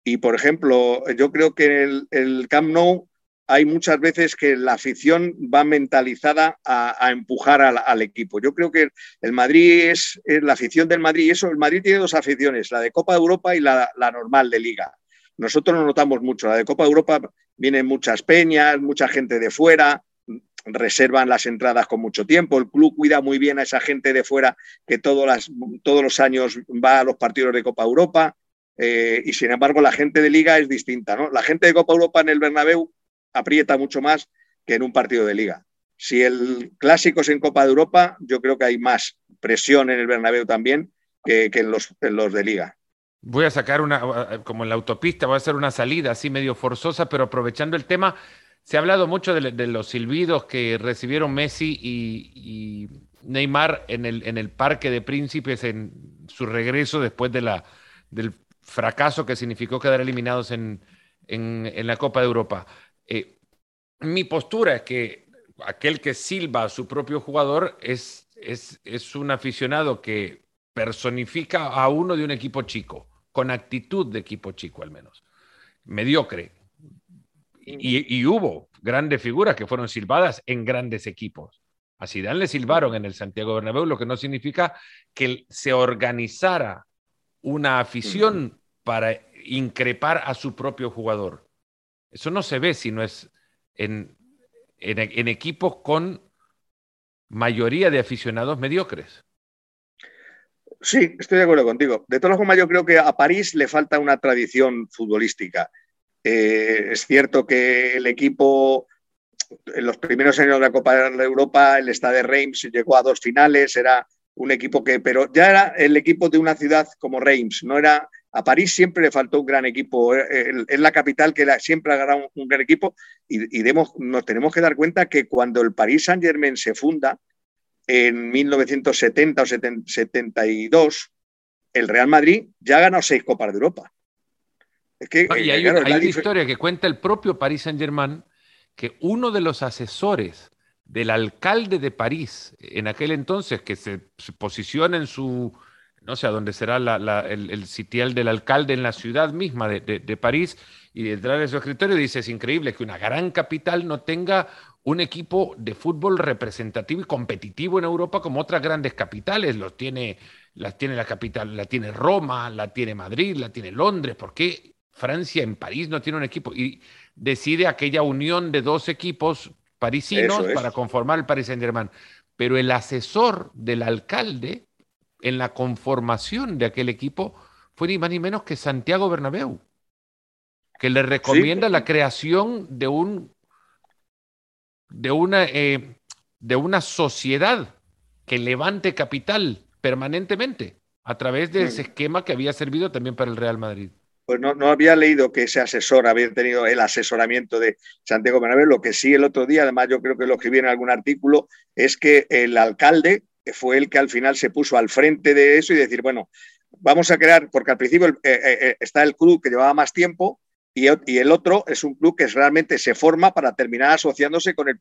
Y, por ejemplo, yo creo que el, el Camp Nou hay muchas veces que la afición va mentalizada a, empujar al, equipo. Yo creo que el Madrid es, la afición del Madrid, y eso, el Madrid tiene dos aficiones, la de Copa Europa y la, normal de Liga. Nosotros no notamos mucho, la de Copa Europa vienen muchas peñas, mucha gente de fuera, reservan las entradas con mucho tiempo, el club cuida muy bien a esa gente de fuera que todos, las, todos los años va a los partidos de Copa Europa eh, y sin embargo la gente de liga es distinta. ¿no? La gente de Copa Europa en el Bernabéu aprieta mucho más que en un partido de liga. Si el clásico es en Copa de Europa, yo creo que hay más presión en el Bernabéu también que, en, los, en los de liga. Voy a sacar una, como en la autopista, voy a hacer una salida así medio forzosa, pero aprovechando el tema, se ha hablado mucho de, los silbidos que recibieron Messi y, Neymar en el, en el Parque de Príncipes en su regreso después de la, del fracaso que significó quedar eliminados en, la Copa de Europa. Eh, mi postura es que aquel que silba a su propio jugador es, es, es un aficionado que personifica a uno de un equipo chico, con actitud de equipo chico al menos, mediocre, y, hubo grandes figuras que fueron silbadas en grandes equipos. A Zidane le silbaron en el Santiago Bernabéu, lo que no significa que se organizara una afición para increpar a su propio jugador. Eso no se ve si no es en, en, equipos con mayoría de aficionados mediocres. Sí, estoy de acuerdo contigo. De todas formas, yo creo que a París le falta una tradición futbolística. Eh, es cierto que el equipo, en los primeros años de la Copa de Europa, el Stade Reims llegó a dos finales, era un equipo que, pero ya era el equipo de una ciudad como Reims, no era a París siempre le faltó un gran equipo. Es eh, la capital que siempre ha ganado un, gran equipo y, nos tenemos que dar cuenta que cuando el París Saint Germain se funda en 1970 o 72, el Real Madrid ya ha ganado seis Copas de Europa. Es que, y hay, una historia que cuenta el propio París Saint Germain que uno de los asesores del alcalde de París en aquel entonces que se posiciona en su no sé a dónde será el, sitial del alcalde en la ciudad misma de, París, y detrás de su escritorio dice, es increíble que una gran capital no tenga un equipo de fútbol representativo y competitivo en Europa como otras grandes capitales. Los tiene, las tiene la capital, la tiene Roma, la tiene Madrid, la tiene Londres. ¿Por qué Francia en París no tiene un equipo? Y decide aquella unión de dos equipos parisinos para conformar el Paris Saint-Germain. Pero el asesor del alcalde en la conformación de aquel equipo fue ni más ni menos que Santiago Bernabéu, que le recomienda la creación de un de una eh, de una sociedad que levante capital permanentemente a través de ese esquema que había servido también para el Real Madrid. Pues no, no, había leído que ese asesor había tenido el asesoramiento de Santiago Bernabéu. Lo que sí el otro día, además yo creo que lo escribí en algún artículo, es que el alcalde fue el que al final se puso al frente de eso y decir, bueno, vamos a crear, porque al principio eh, eh, eh, está el club que llevaba más tiempo y, el otro es un club que realmente se forma para terminar asociándose con el,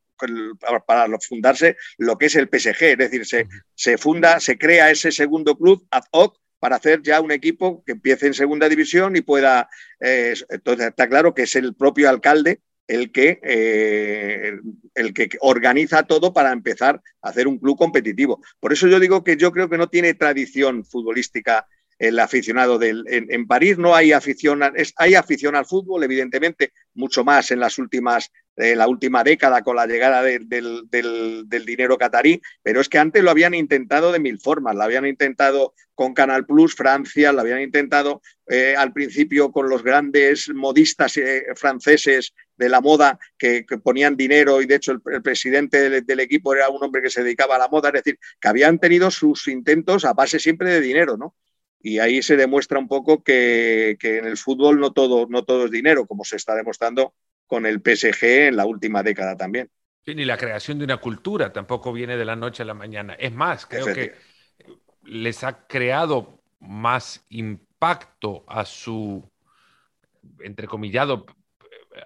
para fundarse lo que es el PSG, es decir, se, se funda, se crea ese segundo club ad hoc para hacer ya un equipo que empiece en segunda división y pueda. entonces está claro que es el propio alcalde el que, eh, el que organiza todo para empezar a hacer un club competitivo. Por eso yo digo que yo creo que no tiene tradición futbolística el aficionado del, en, París no hay afición, hay afición al fútbol, evidentemente, mucho más en las últimas, la última década con la llegada del, del, dinero catarí, pero es que antes lo habían intentado de mil formas, lo habían intentado con Canal Plus Francia, lo habían intentado eh, al principio con los grandes modistas eh, franceses de la moda que, ponían dinero y de hecho el, presidente del, equipo era un hombre que se dedicaba a la moda, es decir, que habían tenido sus intentos a base siempre de dinero, ¿no? Y ahí se demuestra un poco que, en el fútbol no todo, no todo es dinero, como se está demostrando con el PSG en la última década también. Sí, ni la creación de una cultura tampoco viene de la noche a la mañana. Es más, creo que les ha creado más impacto a su, entrecomillado,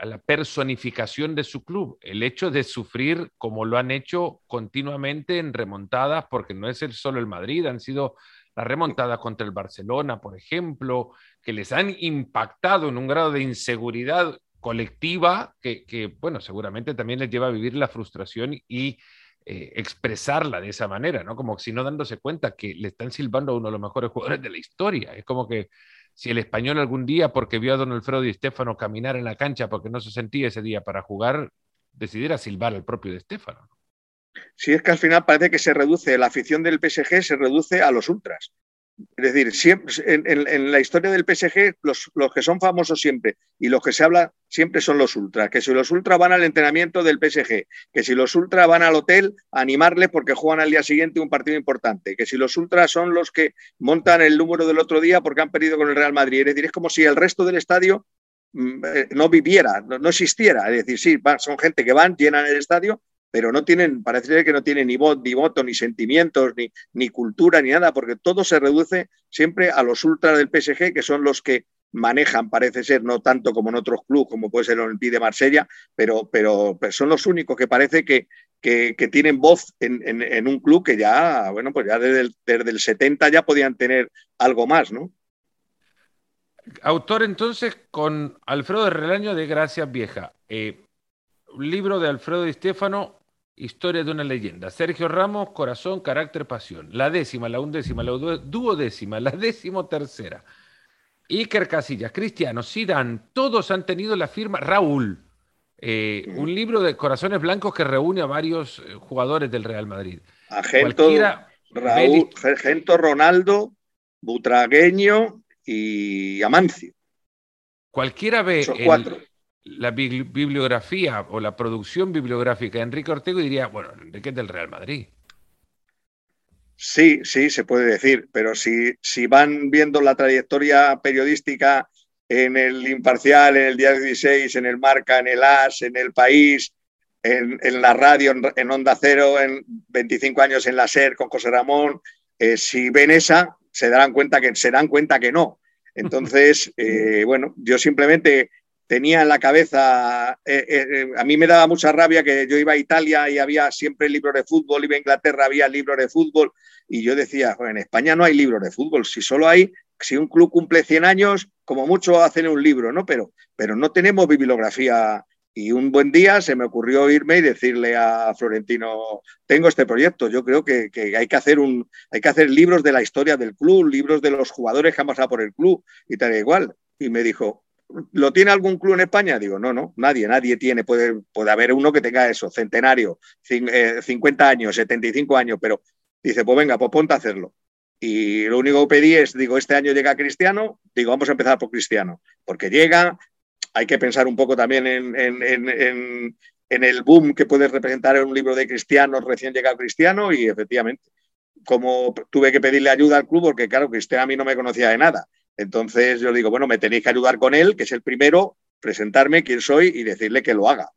a la personificación de su club. El hecho de sufrir como lo han hecho continuamente en remontadas, porque no es el, solo el Madrid, han sido la remontada contra el Barcelona, por ejemplo, que les han impactado en un grado de inseguridad colectiva que, bueno, seguramente también les lleva a vivir la frustración y eh, expresarla de esa manera, ¿no? Como si no dándose cuenta que le están silbando a uno de los mejores jugadores de la historia. Es como que si el español algún día, porque vio a Don Alfredo y Estefano caminar en la cancha porque no se sentía ese día para jugar, decidiera silbar al propio de Estefano. Si es que al final parece que se reduce, la afición del PSG se reduce a los ultras. Es decir, siempre, en, la historia del PSG, los, que son famosos siempre y los que se habla siempre son los ultras. Que si los ultras van al entrenamiento del PSG, que si los ultras van al hotel a porque juegan al día siguiente un partido importante, que si los ultras son los que montan el número del otro día porque han perdido con el Real Madrid. Es decir, es como si el resto del estadio mm, eh, no viviera, no, existiera. Es decir, sí, son gente que van, llenan el estadio, pero no tienen, parece que no tienen ni voz, ni voto, ni sentimientos, ni, ni cultura, ni nada, porque todo se reduce siempre a los ultras del PSG, que son los que manejan, parece ser, no tanto como en otros clubes, como puede ser el Olympique de Marsella, pero, pero, son los únicos que parece que, que, tienen voz en, un club que ya, bueno, pues ya desde el, desde el 70 ya podían tener algo más, ¿no? Autor entonces con Alfredo de Relaño de Gracias Vieja. Eh, libro de Alfredo Di Stefano Historia de una leyenda. Sergio Ramos, corazón, carácter, pasión. La décima, la undécima, la duodécima, la décimo tercera. Iker Casillas, Cristiano, Zidane, todos han tenido la firma. Raúl, eh, un libro de corazones blancos que reúne a varios eh, jugadores del Real Madrid. Agento, Raúl, Gento Ronaldo, Butragueño y Amancio. Cualquiera ve la bibliografía o la producción bibliográfica de Enrique Ortego y diría, bueno, Enrique es del Real Madrid. Sí, sí, se puede decir, pero si, si van viendo la trayectoria periodística en el Imparcial, en el Día 16, en el Marca, en el AS, en el País, en, la radio, en, Onda Cero, en 25 años en la SER con José Ramón, eh, si ven esa, se darán cuenta que, se dan cuenta que no. Entonces, eh, bueno, yo simplemente tenía en la cabeza, eh, a mí me daba mucha rabia que yo iba a Italia y había siempre libros de fútbol, iba a Inglaterra, había libros de fútbol, y yo decía, en España no hay libros de fútbol, si solo hay, si un club cumple 100 años, como mucho hacen un libro, ¿no? Pero, pero no tenemos bibliografía y un buen día se me ocurrió irme y decirle a Florentino, tengo este proyecto, yo creo que, hay, que hacer un, hay que hacer libros de la historia del club, libros de los jugadores que han pasado por el club y tal y igual. Y me dijo, ¿lo tiene algún club en España? Digo, no, no, nadie, nadie tiene, puede, puede haber uno que tenga eso, centenario, 50 eh, años, 75 años, pero dice, pues venga, pues ponte a hacerlo. Y lo único que pedí es, digo, este año llega Cristiano, digo, vamos a empezar por Cristiano, porque llega, hay que pensar un poco también en, el boom que puede representar en un libro de Cristiano, recién llegado Cristiano, y efectivamente, como tuve que pedirle ayuda al club, porque claro, Cristiano a mí no me conocía de nada. Entonces yo digo, bueno, me tenéis que ayudar con él, que es el primero, presentarme quién soy y decirle que lo haga.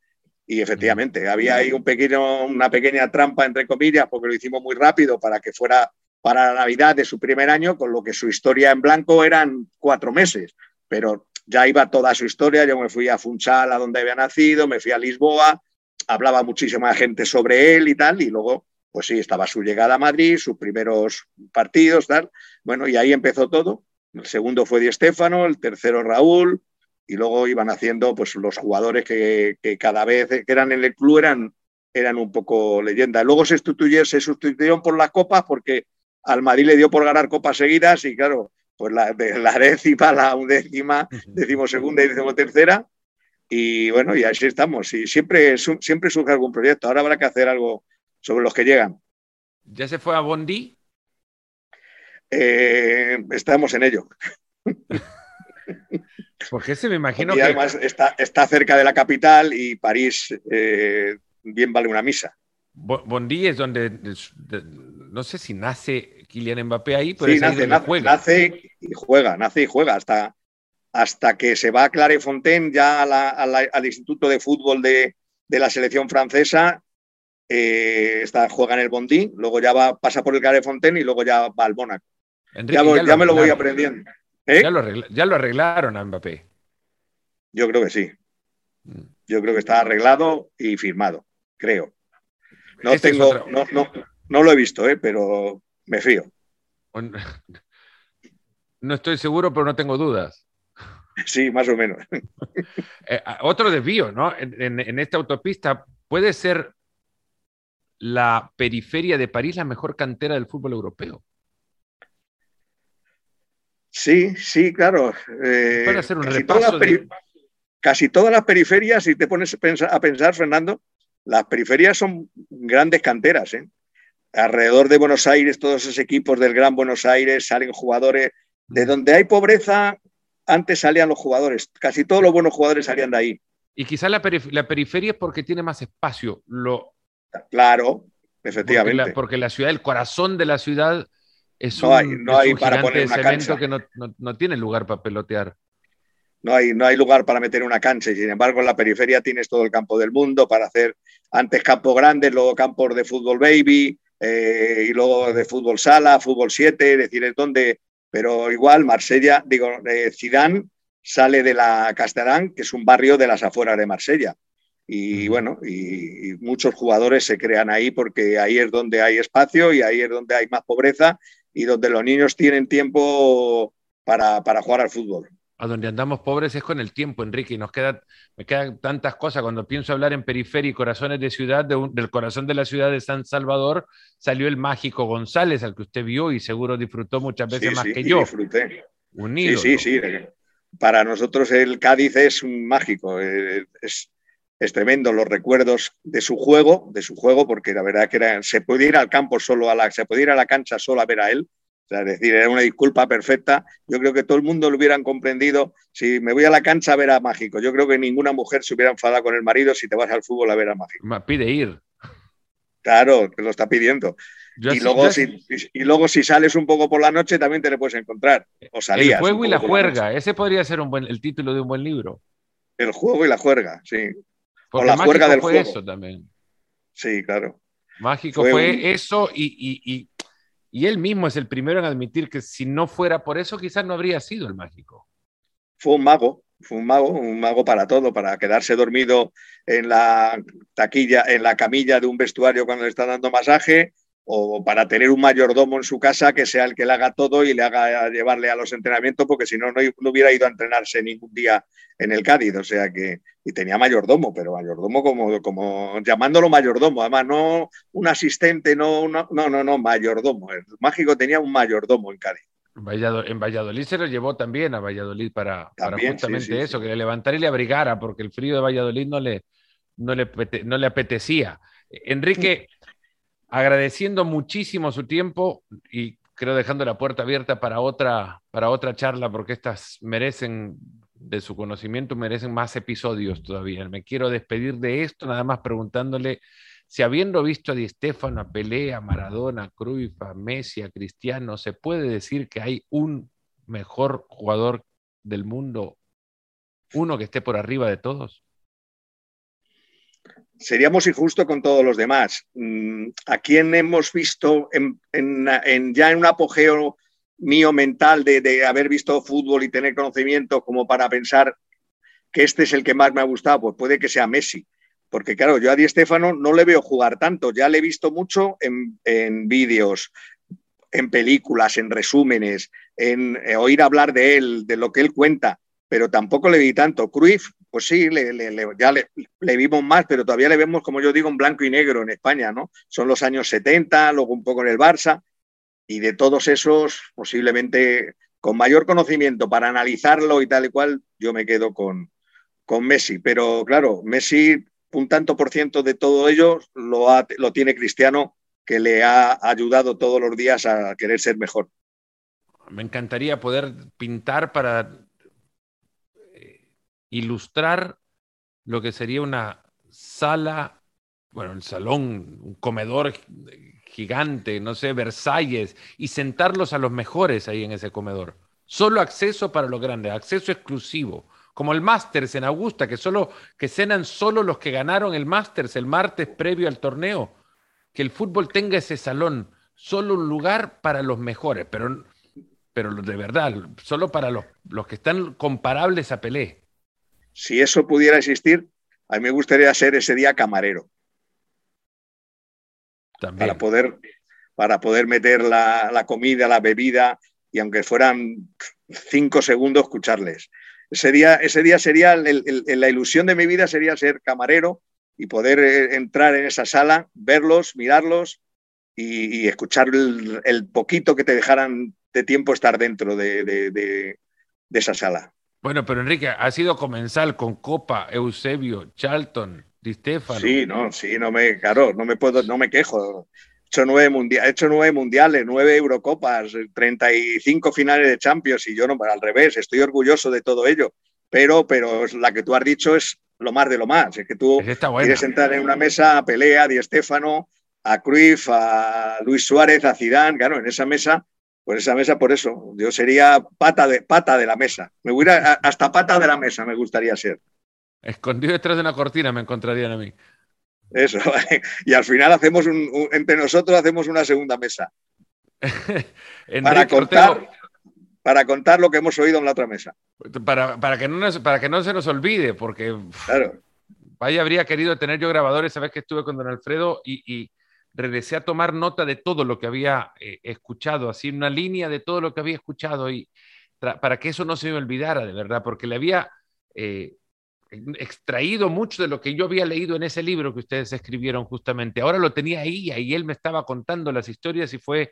Y efectivamente, había ahí un pequeño, una pequeña trampa, entre comillas, porque lo hicimos muy rápido para que fuera para la Navidad de su primer año, con lo que su historia en blanco eran cuatro meses. Pero ya iba toda su historia, yo me fui a Funchal, a donde había nacido, me fui a Lisboa, hablaba muchísima gente sobre él y tal, y luego, pues sí, estaba su llegada a Madrid, sus primeros partidos, tal. Bueno, y ahí empezó todo. El segundo fue Di Stéfano, el tercero Raúl, y luego iban haciendo, pues los jugadores que, cada vez que eran en el club eran, eran un poco leyenda. Luego se, sustituyeron, se sustituyeron por las copas porque al Madrid le dio por ganar copas seguidas y claro, pues la, la décima, la undécima, decimosegunda y decimotercera. Y bueno, y así estamos. Y siempre, siempre surge algún proyecto. Ahora habrá que hacer algo sobre los que llegan. ¿Ya se fue a Bondi? Eh, estamos en ello. Porque se me imagino que. además está, está, cerca de la capital y París eh, bien vale una misa. Bondi es donde, no sé si nace Kylian Mbappé ahí, pero sí, nace, juega. nace y juega, nace y juega hasta, hasta que se va a Clairefontaine ya al Instituto de Fútbol de, la selección francesa. Eh, está, juega en el Bondi, luego ya va, pasa por el Clairefontaine y luego ya va al Mónaco. Ya, me lo voy aprendiendo. ¿Eh? Ya, lo arreglaron a Mbappé. Yo creo que sí. Mm. Yo creo que está arreglado y firmado, creo. No este tengo, no, no, no, lo he visto, ¿eh? pero me fío. No estoy seguro, pero no tengo dudas. Sí, más o menos. Eh, otro desvío, ¿no? En, esta autopista, ¿puede ser la periferia de París la mejor cantera del fútbol europeo? Sí, sí, claro. Eh, hacer un casi repaso. Todas Casi todas las periferias, si te pones a pensar, Fernando, las periferias son grandes canteras. ¿eh? alrededor de Buenos Aires, todos esos equipos del Gran Buenos Aires salen jugadores. De donde hay pobreza, antes salían los jugadores. Casi todos los buenos jugadores salían de ahí. Y quizás la, periferia es porque tiene más espacio. Lo... Claro, efectivamente. Porque la, ciudad, el corazón de la ciudad es no un, no hay para poner una que no, tiene lugar para pelotear. No hay, no hay lugar para meter una cancha. Y sin embargo, en la periferia tienes todo el campo del mundo para hacer antes campos grandes, luego campos de fútbol baby, eh, y luego de fútbol sala, fútbol 7, es decir, es donde, pero igual Marsella, digo, eh, sale de la Castellán, que es un barrio de las afueras de Marsella. Y bueno, y, muchos jugadores se crean ahí porque ahí es donde hay espacio y ahí es donde hay más pobreza y donde los niños tienen tiempo para, para jugar al fútbol. a donde andamos pobres es con el tiempo, Enrique, y nos queda, me quedan tantas cosas. Cuando pienso hablar en periferia y corazones de ciudad, del corazón de la ciudad de San Salvador, salió el mágico González, al que usted vio y seguro disfrutó muchas veces más que yo. Disfruté. Sí, sí, sí. Para nosotros el Cádiz es un mágico, eh, es, es tremendo los recuerdos de su juego, de su juego, porque la verdad que era, se podía ir al campo solo a la, se podía ir a la cancha solo a ver a él, es decir, era una disculpa perfecta. Yo creo que todo el mundo lo hubieran comprendido. Si me voy a la cancha a ver a Mágico, yo creo que ninguna mujer se hubiera enfadado con el marido si te vas al fútbol a ver a Mágico. Me pide ir. Claro, te lo está pidiendo. y, luego, si, y, luego, si, sales un poco por la noche, también te le puedes encontrar. O salías. El juego y la juerga. Ese podría ser un buen, el título de un buen libro. El juego y la juerga, sí. O la juerga del fue eso también. Sí, claro. Mágico fue, eso y y él mismo es el primero en admitir que si no fuera por eso, quizás no habría sido el mágico. Fue un mago, fue un mago, un mago para todo, para quedarse dormido en la taquilla, en la camilla de un vestuario cuando le están dando masaje, o para tener un mayordomo en su casa que sea el que le haga todo y le haga llevarle a los entrenamientos, porque si no, no hubiera ido a entrenarse ningún día en el Cádiz. O sea que, y tenía mayordomo, pero mayordomo como, como llamándolo mayordomo, además no un asistente, no, no, no, no, mayordomo. El mágico tenía un mayordomo en Cádiz. En Valladolid se lo llevó también a Valladolid para, justamente eso, que le levantara y le abrigara, porque el frío de Valladolid no le, no le, no le apetecía. Enrique, agradeciendo muchísimo su tiempo y creo dejando la puerta abierta para otra, para otra charla, porque estas merecen, de su conocimiento, merecen más episodios todavía. Me quiero despedir de esto, nada más preguntándole si habiendo visto a Di Stefano, a Pelé, a Maradona, a Cruyff, a Messi, a Cristiano, ¿se puede decir que hay un mejor jugador del mundo, uno que esté por arriba de todos? Seríamos injustos con todos los demás. Mm, ¿A quién hemos visto en, ya en un apogeo mío mental de, haber visto fútbol y tener conocimiento como para pensar que este es el que más me ha gustado? Pues puede que sea Messi. Porque claro, yo a Di Stefano no le veo jugar tanto, ya le he visto mucho en, vídeos, en películas, en resúmenes, en eh, oír hablar de él, de lo que él cuenta, pero tampoco le vi tanto. Cruyff pues sí, ya le, vimos más, pero todavía le vemos, como yo digo, en blanco y negro en España, ¿no? Son los años 70, luego un poco en el Barça, y de todos esos, posiblemente con mayor conocimiento para analizarlo y tal y cual, yo me quedo con, con Messi. Pero claro, Messi, un tanto por ciento de todo ello lo, lo tiene Cristiano, que le ha ayudado todos los días a querer ser mejor. Me encantaría poder pintar para ilustrar lo que sería una sala, bueno, un salón, un comedor gigante, no sé, Versalles, y sentarlos a los mejores ahí en ese comedor. Solo acceso para los grandes, acceso exclusivo, como el Masters en Augusta, que solo que cenan solo los que ganaron el Masters el martes previo al torneo. Que el fútbol tenga ese salón, solo un lugar para los mejores, pero, pero de verdad, solo para los, los que están comparables a Pelé si eso pudiera existir, a mí me gustaría ser ese día camarero. Para poder, para poder meter la, comida, la bebida, y aunque fueran cinco segundos, escucharles. Ese día, ese día sería, la ilusión de mi vida sería ser camarero y poder eh, entrar en esa sala, verlos, mirarlos y, escuchar el, poquito que te dejaran de tiempo estar dentro de esa sala. Bueno, pero Enrique, ha sido comensal con Copa, Eusebio, Charlton, Di Stefano. Sí, no, sí, no me, claro, no me puedo, no me quejo. He hecho nueve, mundiales, hecho nueve mundiales, nueve Eurocopas, 35 finales de Champions y yo no, al revés, estoy orgulloso de todo ello. Pero, pero la que tú has dicho es lo más de lo más. Es que tú quieres entrar en una mesa a Pelea, a Di Stefano, a Cruyff, a Luis Suárez, a Zidane, claro, en esa mesa por esa mesa, por eso. Yo sería pata de, pata de la mesa. Me hubiera, hasta pata de la mesa me gustaría ser. Escondido detrás de una cortina me encontrarían a mí. Eso. Y al final hacemos un, entre nosotros hacemos una segunda mesa. para contar. Para contar lo que hemos oído en la otra mesa. Para, para, que, no para que no se nos olvide, porque claro. vaya, habría querido tener yo grabadores, sabes que estuve con don Alfredo y regresé a tomar nota de todo lo que había eh, escuchado, así una línea de todo lo que había escuchado y, para que eso no se me olvidara, de verdad, porque le había eh, extraído mucho de lo que yo había leído en ese libro que ustedes escribieron justamente. Ahora lo tenía ahí, y él me estaba contando las historias y fue,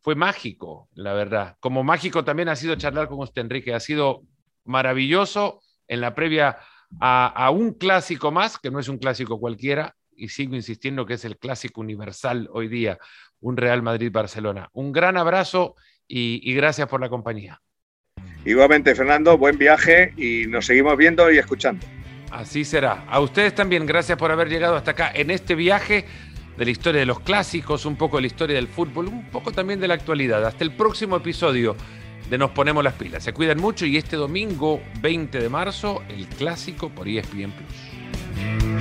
fue mágico, la verdad. Como mágico también ha sido charlar con usted, Enrique. Ha sido maravilloso en la previa a, a un clásico más, que no es un clásico cualquiera, y sigo insistiendo que es el clásico universal hoy día, un Real Madrid-Barcelona. Un gran abrazo y, gracias por la compañía. Igualmente, Fernando, buen viaje y nos seguimos viendo y escuchando. Así será. A ustedes también, gracias por haber llegado hasta acá en este viaje de la historia de los clásicos, un poco de la historia del fútbol, un poco también de la actualidad. Hasta el próximo episodio de Nos Ponemos las Pilas. Se cuidan mucho y este domingo 20 de marzo, el clásico por ESPN Plus.